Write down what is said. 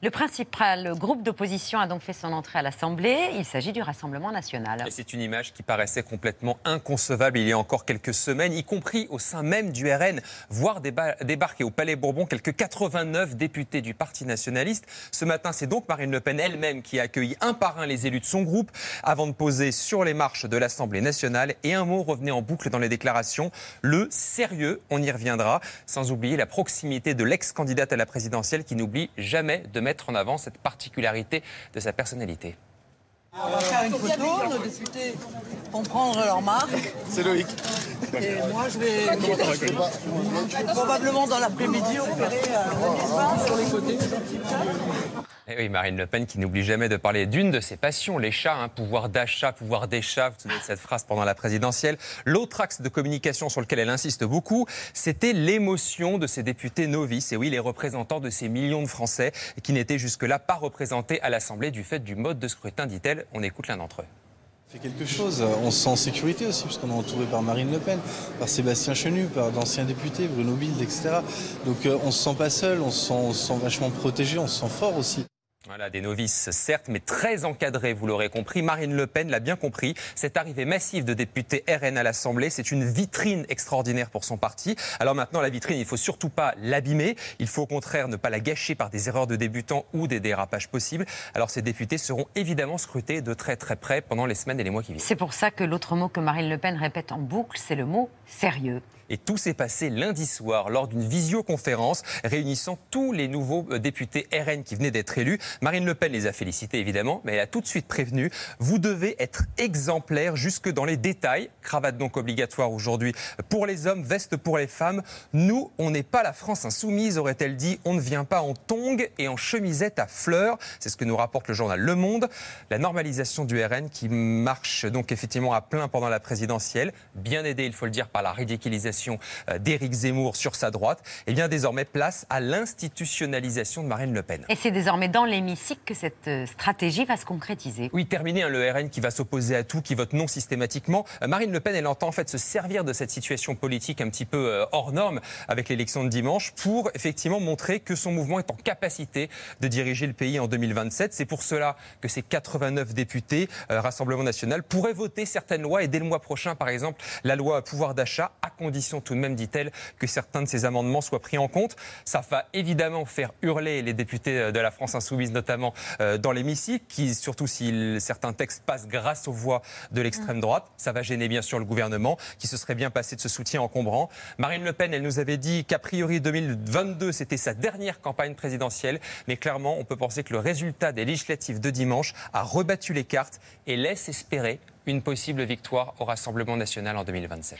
Le principal groupe d'opposition a donc fait son entrée à l'Assemblée. Il s'agit du Rassemblement national. C'est une image qui paraissait complètement inconcevable il y a encore quelques semaines, y compris au sein même du RN, voir débarquer au Palais Bourbon quelques 89 députés du Parti nationaliste. Ce matin, c'est donc Marine Le Pen elle-même qui a accueilli un par un les élus de son groupe avant de poser sur les marches de l'Assemblée nationale. Et un mot revenait en boucle dans les déclarations, le sérieux, on y reviendra, sans oublier la proximité de l'ex-candidate à la présidentielle qui n'oublie jamais de mettre en avant cette particularité de sa personnalité. On va faire une photo, nos députés vont prendre leur marque. C'est Loïc. Et moi, je vais, probablement dans l'après-midi opérer euh, sur les côtés. Eh oui, Marine Le Pen qui n'oublie jamais de parler d'une de ses passions, les chats, hein, pouvoir d'achat, pouvoir des chats, vous souvenez de cette phrase pendant la présidentielle. L'autre axe de communication sur lequel elle insiste beaucoup, c'était l'émotion de ces députés novices, et oui, les représentants de ces millions de Français qui n'étaient jusque-là pas représentés à l'Assemblée du fait du mode de scrutin, dit-elle. On écoute l'un d'entre eux fait quelque chose. On se sent en sécurité aussi, puisqu'on est entouré par Marine Le Pen, par Sébastien Chenu, par d'anciens députés, Bruno Bild, etc. Donc euh, on se sent pas seul, on se on se sent vachement protégé, on se sent fort aussi. Voilà, des novices, certes, mais très encadrés, vous l'aurez compris. Marine Le Pen l'a bien compris. Cette arrivée massive de députés RN à l'Assemblée, c'est une vitrine extraordinaire pour son parti. Alors maintenant, la vitrine, il ne faut surtout pas l'abîmer. Il faut au contraire ne pas la gâcher par des erreurs de débutants ou des dérapages possibles. Alors ces députés seront évidemment scrutés de très très près pendant les semaines et les mois qui viennent. C'est pour ça que l'autre mot que Marine Le Pen répète en boucle, c'est le mot sérieux. Et tout s'est passé lundi soir lors d'une visioconférence réunissant tous les nouveaux euh, députés RN qui venaient d'être élus. Marine Le Pen les a félicités évidemment, mais elle a tout de suite prévenu vous devez être exemplaire jusque dans les détails. Cravate donc obligatoire aujourd'hui pour les hommes, veste pour les femmes. Nous, on n'est pas la France insoumise, aurait-elle dit. On ne vient pas en tongs et en chemisette à fleurs. C'est ce que nous rapporte le journal Le Monde. La normalisation du RN qui marche donc effectivement à plein pendant la présidentielle, bien aidée, il faut le dire, par la ridiculisation euh, d'Éric Zemmour sur sa droite, et eh bien désormais place à l'institutionnalisation de Marine Le Pen. Et c'est désormais dans l'hémicycle que cette euh, stratégie va se concrétiser. Oui, terminé, hein, le RN qui va s'opposer à tout, qui vote non systématiquement. Euh, Marine Le Pen, elle entend en fait se servir de cette situation politique un petit peu hors norme avec l'élection de dimanche pour effectivement montrer que son mouvement est en capacité de diriger le pays en 2027. C'est pour cela que ces 89 députés Rassemblement national pourraient voter certaines lois et dès le mois prochain, par exemple, la loi pouvoir d'achat à condition tout de même, dit-elle, que certains de ces amendements soient pris en compte. Ça va évidemment faire hurler les députés euh, de la France insoumise, notamment euh, dans l'hémicycle, surtout si certains textes passent grâce aux voix de l'extrême droite, ça va gêner bien sûr le gouvernement, qui se serait bien passé de ce soutien encombrant. Marine Le Pen, elle nous avait dit qu'a priori 2022, c'était sa dernière campagne présidentielle, mais clairement, on peut penser que le résultat des législatives de dimanche a rebattu les cartes et laisse espérer une possible victoire au Rassemblement national en 2027.